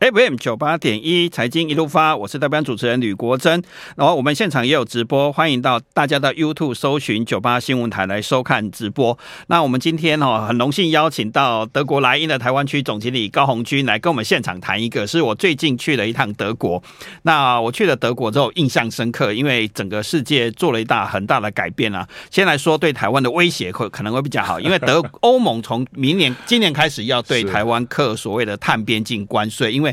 FM 九八点一财经一路发，我是代班主持人吕国珍。然后我们现场也有直播，欢迎到大家到 YouTube 搜寻九八新闻台来收看直播。那我们今天哦，很荣幸邀请到德国莱茵的台湾区总经理高红军来跟我们现场谈一个，是我最近去了一趟德国。那我去了德国之后印象深刻，因为整个世界做了一大很大的改变啊。先来说对台湾的威胁会可能会比较好，因为德 欧盟从明年今年开始要对台湾课所谓的碳边境关税，因为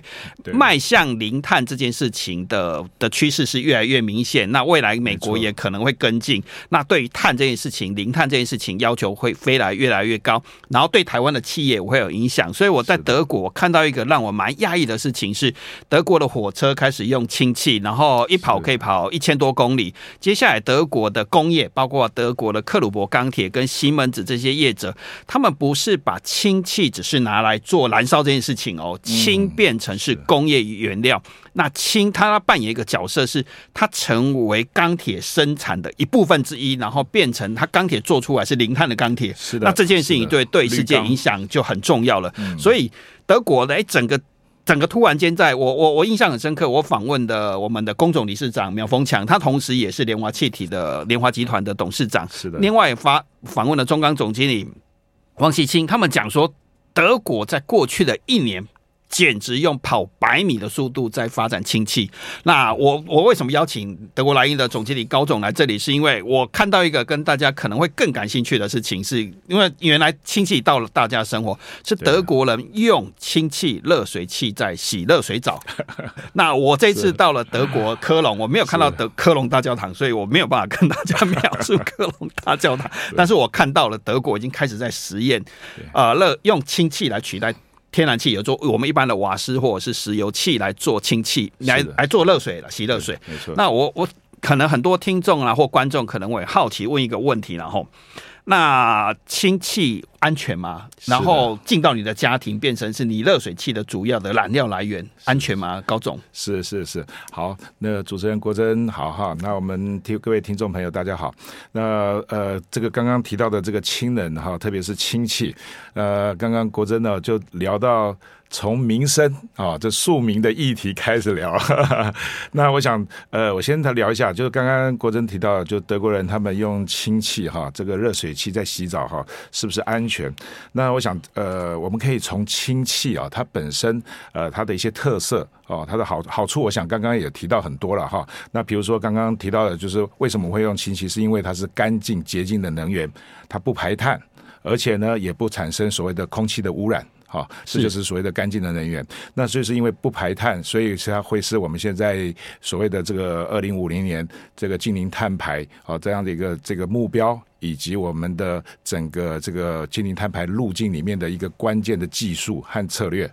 迈向零碳这件事情的的趋势是越来越明显，那未来美国也可能会跟进。那对于碳这件事情，零碳这件事情要求会飞来越来越高，然后对台湾的企业会有影响。所以我在德国看到一个让我蛮讶异的事情是，德国的火车开始用氢气，然后一跑可以跑一千多公里。接下来德国的工业，包括德国的克鲁伯钢铁跟西门子这些业者，他们不是把氢气只是拿来做燃烧这件事情哦，氢变成是工业原料，那氢它扮演一个角色，是它成为钢铁生产的一部分之一，然后变成它钢铁做出来是零碳的钢铁。是的，那这件事情对对世界影响就很重要了。所以德国来整个整个突然间，在我我我印象很深刻，我访问的我们的工总理事长苗峰强，他同时也是联华气体的联华集团的董事长。是的，另外发访问了中钢总经理王希清，他们讲说，德国在过去的一年。简直用跑百米的速度在发展氢气。那我我为什么邀请德国莱茵的总经理高总来这里？是因为我看到一个跟大家可能会更感兴趣的事情，是因为原来氢气到了大家生活，是德国人用氢气热水器在洗热水澡。那我这次到了德国科隆，我没有看到德科隆大教堂，所以我没有办法跟大家描述科隆大教堂。但是我看到了德国已经开始在实验，呃，热用氢气来取代。天然气有做我们一般的瓦斯或者是石油气来做氢气，来来做热水了，洗热水。没错。那我我可能很多听众啊或观众可能会好奇问一个问题，然后。那氢气安全吗？然后进到你的家庭，变成是你热水器的主要的燃料来源，安全吗？高总，是是是，好，那主持人国珍好哈，那我们听各位听众朋友大家好，那呃，这个刚刚提到的这个氢能哈，特别是氢气，呃，刚刚国珍呢就聊到。从民生啊，这庶民的议题开始聊。那我想，呃，我先来聊一下，就是刚刚国珍提到，就德国人他们用氢气哈，这个热水器在洗澡哈，是不是安全？那我想，呃，我们可以从氢气啊，它本身呃它的一些特色哦，它的好好处，我想刚刚也提到很多了哈。那比如说刚刚提到的，就是为什么会用氢气，是因为它是干净洁净的能源，它不排碳，而且呢也不产生所谓的空气的污染。好，这就是所谓的干净的能源。那所以是因为不排碳，所以它会是我们现在所谓的这个二零五零年这个净零碳排啊这样的一个这个目标，以及我们的整个这个净零碳排路径里面的一个关键的技术和策略。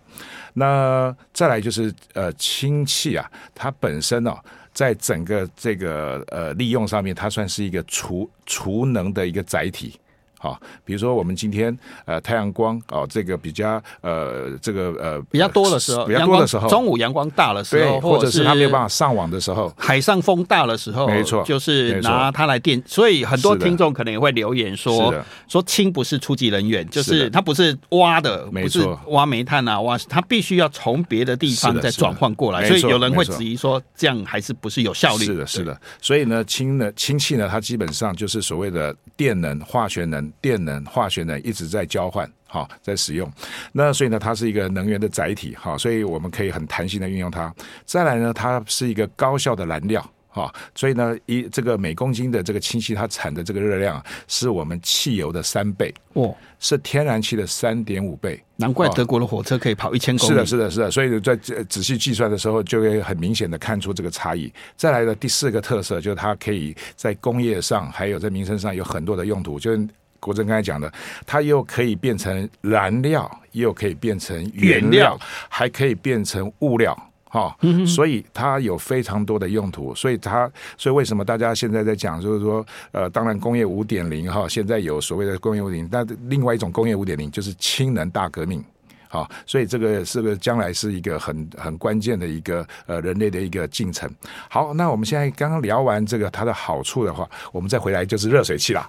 那再来就是呃氢气啊，它本身哦，在整个这个呃利用上面，它算是一个储储能的一个载体。好，比如说我们今天呃太阳光哦，这个比较呃这个呃比较多的时候，比较多的时候，中午阳光大的时候，或者是他没有办法上网的时候，海上风大的时候，没错，就是拿它来电。所以很多听众可能也会留言说，说氢不是初级能源，就是它不是挖的，不是挖煤炭啊，挖它必须要从别的地方再转换过来。所以有人会质疑说，这样还是不是有效率？是的，是的。所以呢，氢呢，氢气呢，它基本上就是所谓的电能、化学能。电能、化学能一直在交换，哈，在使用。那所以呢，它是一个能源的载体，哈，所以我们可以很弹性的运用它。再来呢，它是一个高效的燃料，哈，所以呢，一这个每公斤的这个氢气，它产的这个热量是我们汽油的三倍，哦，是天然气的三点五倍。难怪德国的火车可以跑一千公里。是的，是的，是的。所以在仔细计算的时候，就会很明显的看出这个差异。再来的第四个特色，就是它可以在工业上，还有在民生上有很多的用途，就是。国珍刚才讲的，它又可以变成燃料，又可以变成原料，原料还可以变成物料，哈、嗯，所以它有非常多的用途。所以它，所以为什么大家现在在讲，就是说，呃，当然工业五点零哈，现在有所谓的工业五点零，但另外一种工业五点零就是氢能大革命。好，所以这个是不是将来是一个很很关键的一个呃人类的一个进程？好，那我们现在刚刚聊完这个它的好处的话，我们再回来就是热水器啦。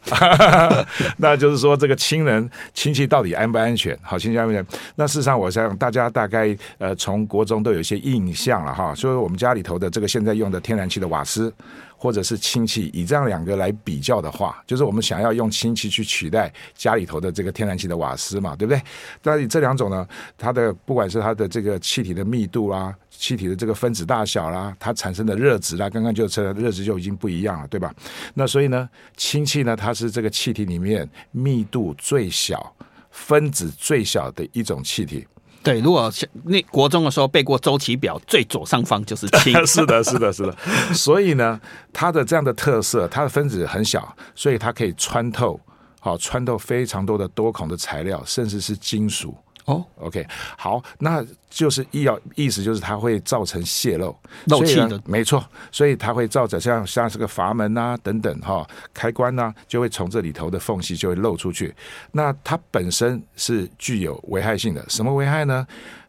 那就是说这个亲人亲戚到底安不安全？好，亲戚安全？那事实上，我想大家大概呃从国中都有一些印象了哈，所以我们家里头的这个现在用的天然气的瓦斯。或者是氢气，以这样两个来比较的话，就是我们想要用氢气去取代家里头的这个天然气的瓦斯嘛，对不对？但这两种呢，它的不管是它的这个气体的密度啦，气体的这个分子大小啦，它产生的热值啦，刚刚就说热值就已经不一样了，对吧？那所以呢，氢气呢，它是这个气体里面密度最小、分子最小的一种气体。对，如果那国中的时候背过周期表，最左上方就是氢。是的，是的，是的。所以呢，它的这样的特色，它的分子很小，所以它可以穿透，好穿透非常多的多孔的材料，甚至是金属。哦，OK，好，那就是意要意思就是它会造成泄漏漏气的，没错，所以它会造成像像这个阀门啊等等哈、哦，开关呐、啊、就会从这里头的缝隙就会漏出去。那它本身是具有危害性的，什么危害呢？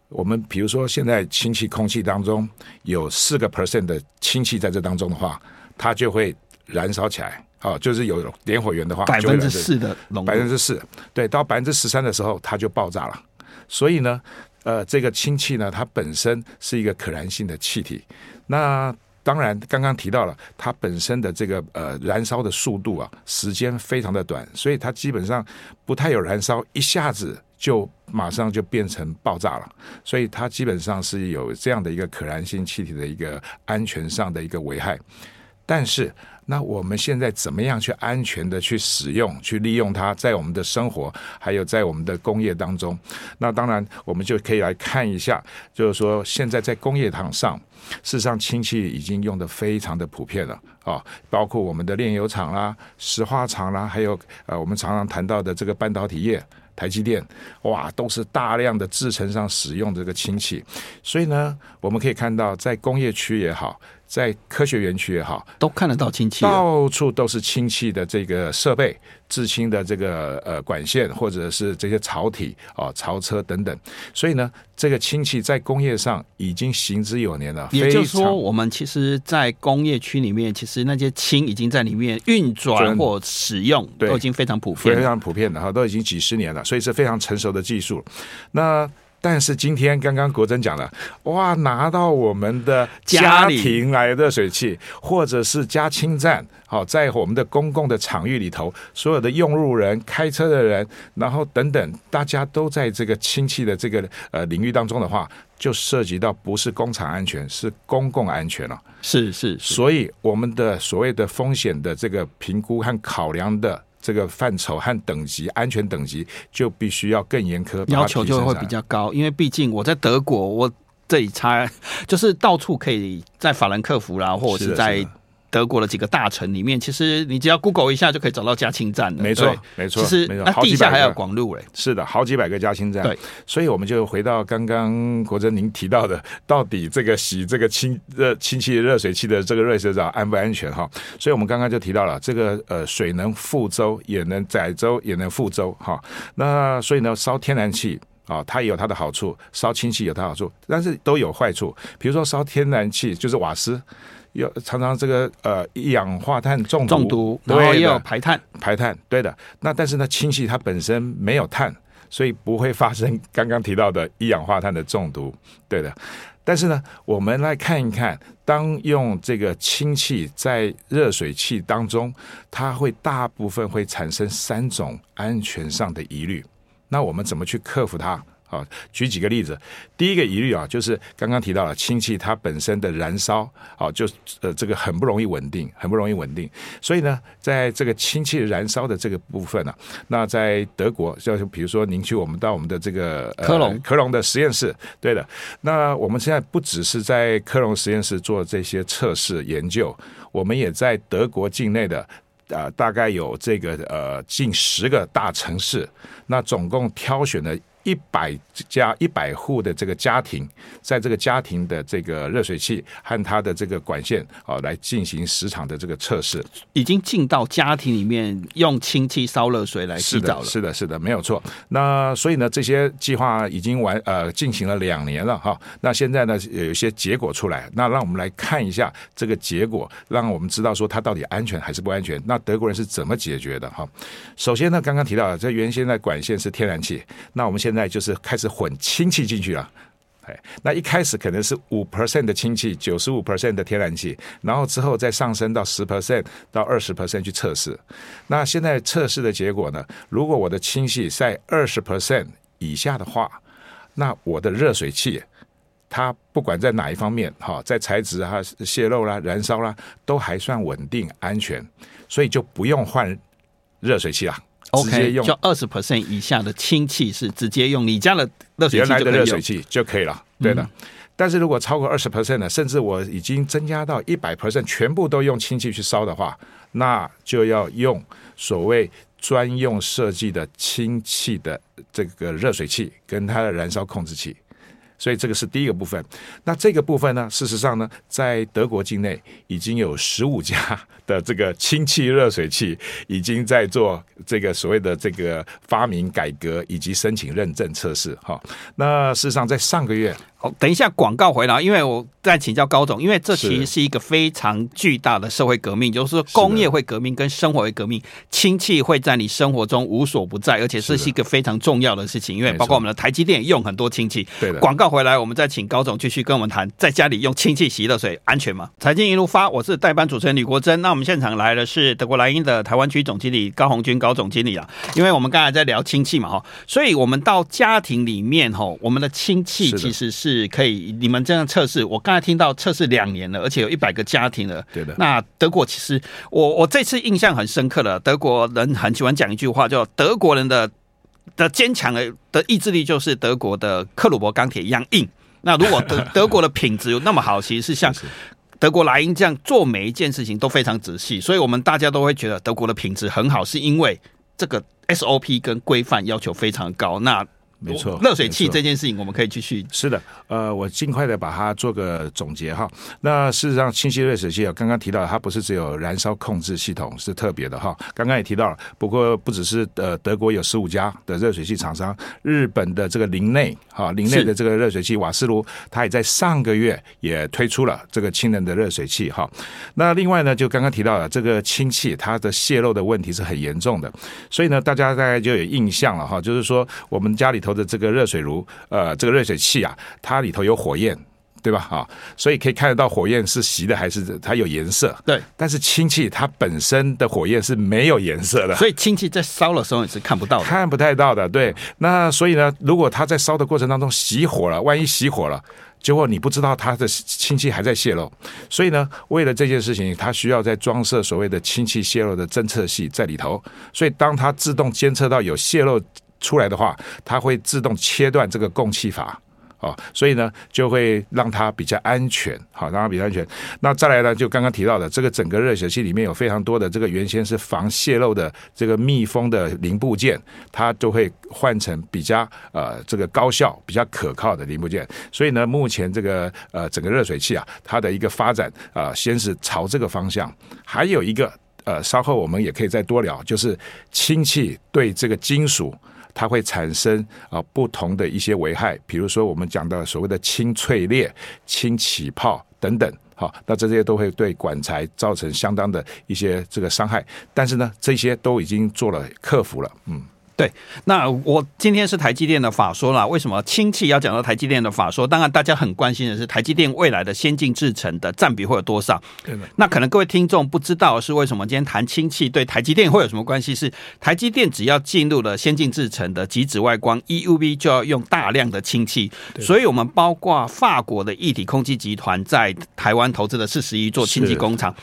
我们比如说现在氢气空气当中有四个 percent 的氢气在这当中的话，它就会燃烧起来。哦，就是有点火源的话，百分之四的浓度，百分之四，对，到百分之十三的时候它就爆炸了。所以呢，呃，这个氢气呢，它本身是一个可燃性的气体。那当然，刚刚提到了它本身的这个呃燃烧的速度啊，时间非常的短，所以它基本上不太有燃烧，一下子就马上就变成爆炸了。所以它基本上是有这样的一个可燃性气体的一个安全上的一个危害。但是，那我们现在怎么样去安全的去使用、去利用它，在我们的生活，还有在我们的工业当中？那当然，我们就可以来看一下，就是说，现在在工业堂上，事实上氢气已经用得非常的普遍了啊，包括我们的炼油厂啦、石化厂啦，还有呃，我们常常谈到的这个半导体业，台积电，哇，都是大量的制程上使用这个氢气。所以呢，我们可以看到，在工业区也好。在科学园区也好，都看得到氢气，到处都是氢气的这个设备、制氢的这个呃管线，或者是这些槽体啊、槽车等等。所以呢，这个氢气在工业上已经行之有年了。也就是说，我们其实，在工业区里面，其实那些氢已经在里面运转或使用，都已经非常普遍，非常普遍的哈，都已经几十年了，所以是非常成熟的技术。那但是今天刚刚国珍讲了，哇，拿到我们的家庭来热水器，或者是加氢站，好，在我们的公共的场域里头，所有的用路人、开车的人，然后等等，大家都在这个氢气的这个呃领域当中的话，就涉及到不是工厂安全，是公共安全了。是是，是，所以我们的所谓的风险的这个评估和考量的。这个范畴和等级，安全等级就必须要更严苛，要求就会比较高。因为毕竟我在德国，我这里差 就是到处可以在法兰克福啦，或者是在。德国的几个大城里面，其实你只要 Google 一下就可以找到加氢站的。没错，没错。其实那地下还有广路嘞。是的，好几百个加氢站。对，所以我们就回到刚刚国珍您提到的，到底这个洗这个氢热氢气热水器的这个热水澡安不安全哈？所以我们刚刚就提到了这个呃水能覆舟，也能载舟，也能覆舟哈。那所以呢，烧天然气啊，它也有它的好处；烧氢气有它的好处，但是都有坏处。比如说烧天然气就是瓦斯。有常常这个呃一氧化碳中毒，中毒，然后也有排碳，排碳，对的。那但是呢，氢气它本身没有碳，所以不会发生刚刚提到的一氧化碳的中毒，对的。但是呢，我们来看一看，当用这个氢气在热水器当中，它会大部分会产生三种安全上的疑虑。那我们怎么去克服它？啊，举几个例子。第一个疑虑啊，就是刚刚提到了氢气它本身的燃烧，啊，就呃这个很不容易稳定，很不容易稳定。所以呢，在这个氢气燃烧的这个部分呢、啊，那在德国，就是比如说您去我们到我们的这个、呃、科隆科隆的实验室，对的。那我们现在不只是在科隆实验室做这些测试研究，我们也在德国境内的。啊、呃，大概有这个呃近十个大城市，那总共挑选了一百家一百户的这个家庭，在这个家庭的这个热水器和它的这个管线啊，来进行十场的这个测试，已经进到家庭里面用氢气烧热水来洗澡了。是的，是的，没有错。那所以呢，这些计划已经完呃进行了两年了哈。那现在呢，有一些结果出来，那让我们来看一下这个结果，让我们知道说它到底安全还是不安全。那德国人是怎么解决的哈？首先呢，刚刚提到了，这原先的管线是天然气，那我们现在现在就是开始混氢气进去了。哎，那一开始可能是五 percent 的氢气，九十五 percent 的天然气，然后之后再上升到十 percent 到二十 percent 去测试。那现在测试的结果呢？如果我的氢气在二十 percent 以下的话，那我的热水器，它不管在哪一方面，哈，在材质啊、泄漏啦、燃烧啦，都还算稳定安全，所以就不用换热水器了。OK，用就二十 percent 以下的氢气是直接用你家的热水器，原来的热水器就可以了。对的，嗯、但是如果超过二十 percent 的，甚至我已经增加到一百 percent，全部都用氢气去烧的话，那就要用所谓专用设计的氢气的这个热水器跟它的燃烧控制器。所以这个是第一个部分。那这个部分呢，事实上呢，在德国境内已经有十五家的这个氢气热水器已经在做这个所谓的这个发明改革以及申请认证测试。哈，那事实上在上个月。等一下，广告回来，因为我再请教高总，因为这其实是一个非常巨大的社会革命，就是说工业会革命跟生活会革命，氢气会在你生活中无所不在，而且这是一个非常重要的事情，因为包括我们的台积电用很多氢气。对的。广告回来，我们再请高总继续跟我们谈，在家里用氢气洗热水安全吗？财经一路发，我是代班主持人吕国珍。那我们现场来的是德国莱茵的台湾区总经理高红军高总经理啊，因为我们刚才在聊氢气嘛哈，所以我们到家庭里面哈，我们的氢气其实是。是可以，你们这样测试，我刚才听到测试两年了，而且有一百个家庭了。对的。那德国其实，我我这次印象很深刻了。德国人很喜欢讲一句话，叫“德国人的的坚强的的意志力就是德国的克鲁伯钢铁一样硬”。那如果德 德国的品质有那么好，其实是像德国莱茵这样做每一件事情都非常仔细，所以我们大家都会觉得德国的品质很好，是因为这个 SOP 跟规范要求非常高。那没错，热水器这件事情我们可以继续。是的，呃，我尽快的把它做个总结哈。那事实上，氢气热水器啊，刚刚提到它不是只有燃烧控制系统是特别的哈。刚刚也提到了，不过不只是呃德国有十五家的热水器厂商，日本的这个林内哈林内的这个热水器瓦斯炉，它也在上个月也推出了这个氢能的热水器哈。那另外呢，就刚刚提到了这个氢气它的泄漏的问题是很严重的，所以呢，大家大概就有印象了哈，就是说我们家里头。的这个热水炉，呃，这个热水器啊，它里头有火焰，对吧？哈，所以可以看得到火焰是熄的还是它有颜色。对，但是氢气它本身的火焰是没有颜色的，所以氢气在烧的时候你是看不到的，看不太到的。对，那所以呢，如果它在烧的过程当中熄火了，万一熄火了。结果你不知道它的氢气还在泄漏，所以呢，为了这件事情，它需要在装设所谓的氢气泄漏的侦测器在里头。所以当它自动监测到有泄漏出来的话，它会自动切断这个供气阀。哦，所以呢，就会让它比较安全，好，让它比较安全。那再来呢，就刚刚提到的这个整个热水器里面有非常多的这个原先是防泄漏的这个密封的零部件，它就会换成比较呃这个高效、比较可靠的零部件。所以呢，目前这个呃整个热水器啊，它的一个发展啊、先是朝这个方向。还有一个呃，稍后我们也可以再多聊，就是氢气对这个金属。它会产生啊不同的一些危害，比如说我们讲到所谓的氢脆裂、氢起泡等等，好，那这些都会对管材造成相当的一些这个伤害，但是呢，这些都已经做了克服了，嗯。对，那我今天是台积电的法说啦。为什么氢气要讲到台积电的法说？当然，大家很关心的是台积电未来的先进制程的占比会有多少？对的。那可能各位听众不知道是为什么今天谈氢气对台积电会有什么关系？是台积电只要进入了先进制程的极紫外光 EUV，就要用大量的氢气。所以，我们包括法国的一体空气集团在台湾投资的四十一座氢气工厂。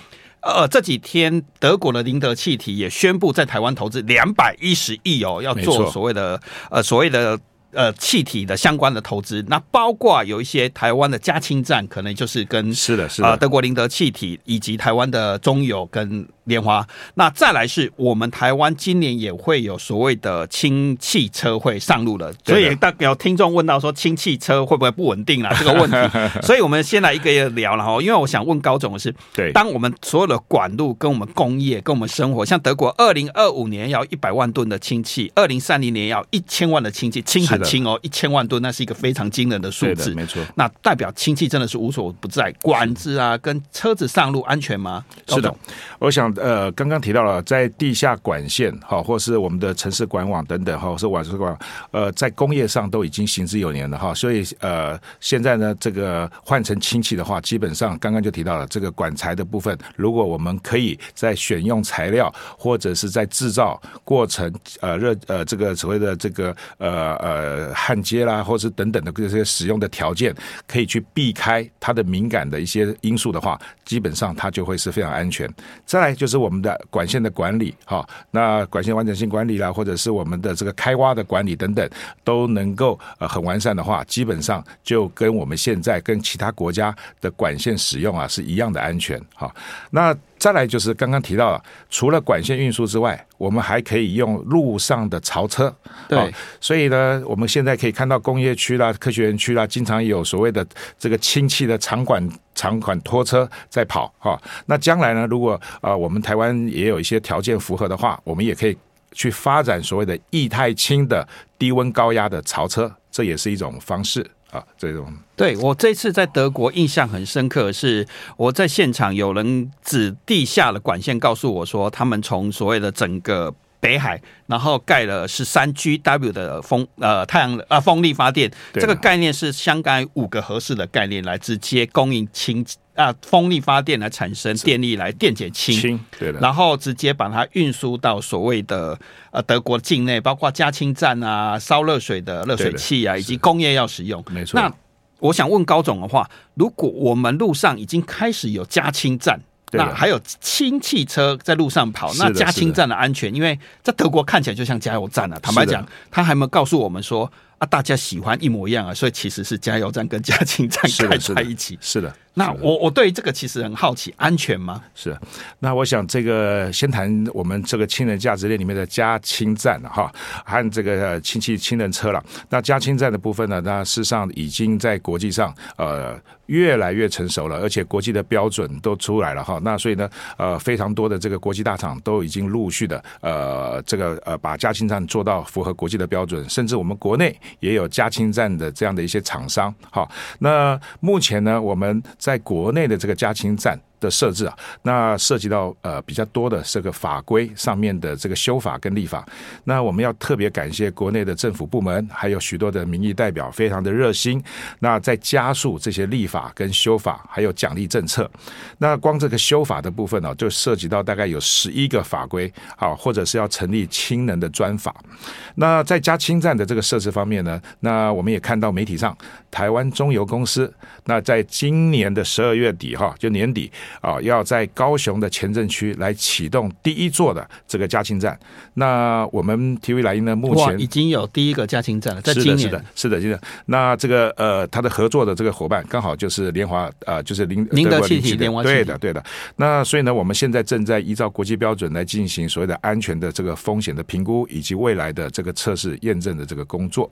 呃，这几天德国的林德气体也宣布在台湾投资两百一十亿哦，要做所谓的呃所谓的呃气体的相关的投资。那包括有一些台湾的加氢站，可能就是跟是的，是的，呃德国林德气体以及台湾的中油跟。莲花。那再来是我们台湾今年也会有所谓的氢汽车会上路了，所以大有听众问到说氢汽车会不会不稳定啦？这个问题，所以我们先来一个一个聊了哈。因为我想问高总的是，对，当我们所有的管路跟我们工业跟我们生活，像德国二零二五年要一百万吨的氢气，二零三零年要一千万的氢气，氢很轻哦，一千万吨那是一个非常惊人的数字，没错。那代表氢气真的是无所不在，管子啊跟车子上路安全吗？是的，我想呃，刚刚提到了在地下管线哈，或是我们的城市管网等等哈，或是瓦斯管，呃，在工业上都已经行之有年了哈，所以呃，现在呢，这个换成氢气的话，基本上刚刚就提到了这个管材的部分，如果我们可以在选用材料或者是在制造过程呃热呃这个所谓的这个呃呃焊接啦，或是等等的这些使用的条件，可以去避开它的敏感的一些因素的话，基本上它就会是非常安全。再来就是我们的管线的管理哈，那管线完整性管理啦，或者是我们的这个开挖的管理等等，都能够呃很完善的话，基本上就跟我们现在跟其他国家的管线使用啊是一样的安全哈。那再来就是刚刚提到了，除了管线运输之外，我们还可以用路上的槽车。对，所以呢，我们现在可以看到工业区啦、科学园区啦，经常有所谓的这个氢气的长管长款拖车在跑哈。那将来呢，如果啊我们台湾也有一些条件符合的话，我们也可以去发展所谓的液态氢的低温高压的槽车，这也是一种方式。啊，这种对我这次在德国印象很深刻，是我在现场有人指地下的管线告诉我说，他们从所谓的整个北海，然后盖了十三 GW 的风呃太阳啊风力发电，这个概念是相当于五个合适的概念来直接供应氢。啊，风力发电来产生电力来电解氢，对的，然后直接把它运输到所谓的呃德国境内，包括加氢站啊、烧热水的热水器啊，以及工业要使用。没错。那我想问高总的话，如果我们路上已经开始有加氢站，那还有氢汽车在路上跑，那加氢站的安全，因为在德国看起来就像加油站啊。坦白讲，他还没有告诉我们说啊，大家喜欢一模一样啊，所以其实是加油站跟加氢站开在一起。是的。那我我对这个其实很好奇，安全吗？是，那我想这个先谈我们这个氢能价值链里面的加氢站哈，和这个氢气氢能车了。那加氢站的部分呢，那事实上已经在国际上呃越来越成熟了，而且国际的标准都出来了哈。那所以呢，呃，非常多的这个国际大厂都已经陆续的呃这个呃把加氢站做到符合国际的标准，甚至我们国内也有加氢站的这样的一些厂商。好，那目前呢，我们在国内的这个加氢站的设置啊，那涉及到呃比较多的这个法规上面的这个修法跟立法，那我们要特别感谢国内的政府部门，还有许多的民意代表，非常的热心。那在加速这些立法跟修法，还有奖励政策。那光这个修法的部分呢、啊，就涉及到大概有十一个法规，啊，或者是要成立氢能的专法。那在加氢站的这个设置方面呢，那我们也看到媒体上，台湾中油公司，那在今年的十二月底哈，就年底。啊，要在高雄的前镇区来启动第一座的这个加氢站。那我们 TV 来音呢，目前已经有第一个加氢站了，在今年。是的，是的，是的。那这个呃，他的合作的这个伙伴刚好就是联华呃，就是林宁德气体联华。对的，对的。那所以呢，我们现在正在依照国际标准来进行所谓的安全的这个风险的评估，以及未来的这个测试验证的这个工作。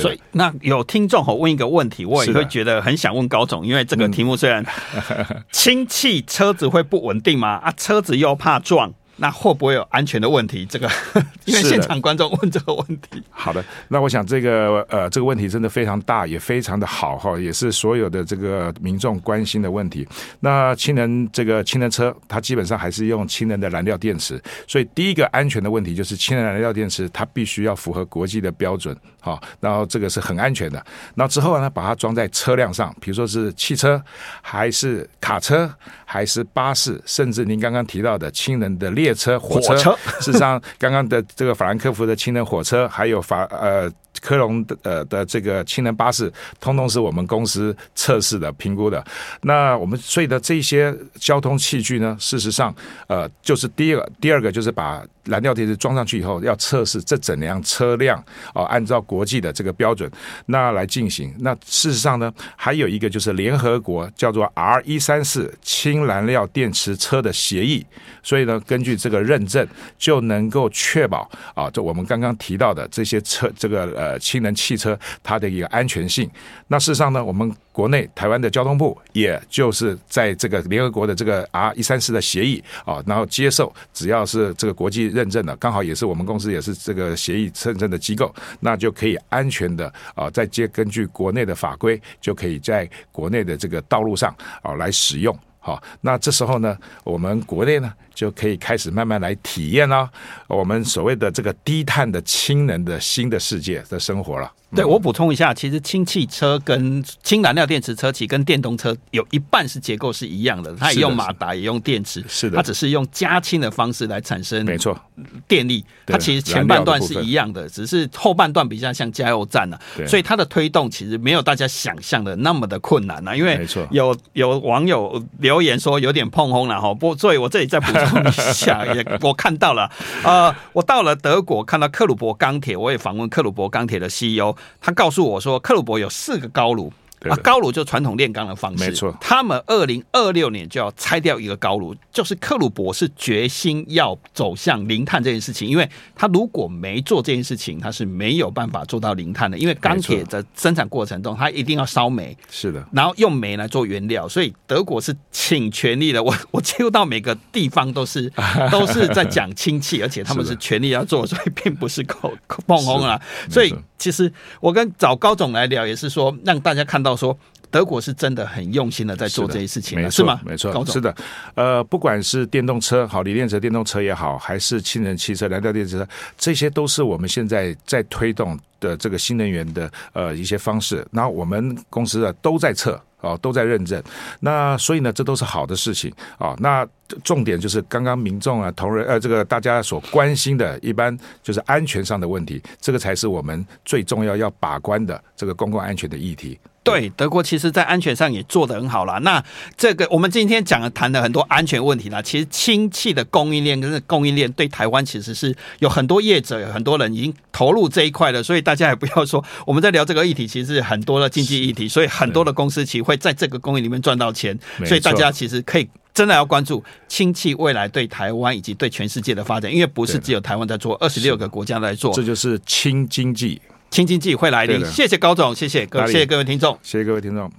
所以，那有听众吼问一个问题，我也会觉得很想问高总，因为这个题目虽然 氢气车子会不稳定吗？啊，车子又怕撞。那会不会有安全的问题？这个，因为现场观众问这个问题。好的，那我想这个呃，这个问题真的非常大，也非常的好哈，也是所有的这个民众关心的问题。那氢能这个氢能车，它基本上还是用氢能的燃料电池，所以第一个安全的问题就是氢能燃料电池它必须要符合国际的标准，好，然后这个是很安全的。那之后呢，把它装在车辆上，比如说是汽车，还是卡车，还是巴士，甚至您刚刚提到的氢能的列。列车、火车，事实上，刚刚的这个法兰克福的氢能火车，还有法呃科隆的呃的这个氢能巴士，通通是我们公司测试的评估的。那我们所以的这些交通器具呢，事实上呃就是第一个，第二个就是把。燃料电池装上去以后，要测试这整辆车辆啊，按照国际的这个标准那来进行。那事实上呢，还有一个就是联合国叫做 R 一三四氢燃料电池车的协议，所以呢，根据这个认证，就能够确保啊，就我们刚刚提到的这些车，这个呃氢能汽车它的一个安全性。那事实上呢，我们。国内台湾的交通部，也就是在这个联合国的这个 R 一三四的协议啊，然后接受只要是这个国际认证的，刚好也是我们公司也是这个协议认证的机构，那就可以安全的啊，再接根据国内的法规，就可以在国内的这个道路上啊来使用。好，那这时候呢，我们国内呢就可以开始慢慢来体验了我们所谓的这个低碳的氢能的新的世界的生活了。对，我补充一下，其实氢汽车跟氢燃料电池车企跟电动车有一半是结构是一样的，它也用马达，也用电池，是的，它只是用加氢的方式来产生，没错，电力。它其实前半段是一样的，只是后半段比较像加油站了、啊，所以它的推动其实没有大家想象的那么的困难呢、啊。因为有有网友留言说有点碰轰了哈，不，所以我这里再补充一下，也我看到了，呃，我到了德国看到克鲁伯钢铁，我也访问克鲁伯钢铁的 CEO。他告诉我说，克鲁伯有四个高炉。啊，高炉就传统炼钢的方式，没错。他们二零二六年就要拆掉一个高炉，就是克鲁伯是决心要走向零碳这件事情，因为他如果没做这件事情，他是没有办法做到零碳的。因为钢铁的生产过程中，它一定要烧煤，是的，然后用煤来做原料，所以德国是倾全力的。我我接触到每个地方都是 都是在讲氢气，而且他们是全力要做，所以并不是口口碰轰啊。所以其实我跟找高总来聊，也是说让大家看到。说德国是真的很用心的在做这些事情，没错，是吗？没错，是的。呃，不管是电动车好，锂电池电动车也好，还是氢能汽车、燃料电池车，这些都是我们现在在推动的这个新能源的呃一些方式。那我们公司的都在测哦，都在认证。那所以呢，这都是好的事情啊。那重点就是刚刚民众啊、同仁呃，这个大家所关心的，一般就是安全上的问题，这个才是我们最重要要把关的这个公共安全的议题。对，德国其实在安全上也做得很好啦。那这个我们今天讲了谈了很多安全问题啦。其实氢气的供应链跟供应链对台湾其实是有很多业者、有很多人已经投入这一块了。所以大家也不要说我们在聊这个议题，其实是很多的经济议题。所以很多的公司其实会在这个供应里面赚到钱。所以大家其实可以真的要关注氢气未来对台湾以及对全世界的发展，因为不是只有台湾在做，二十六个国家在做。这就是氢经济。氢经济会来临，谢谢高总，谢谢各，谢谢各位听众，谢谢各位听众。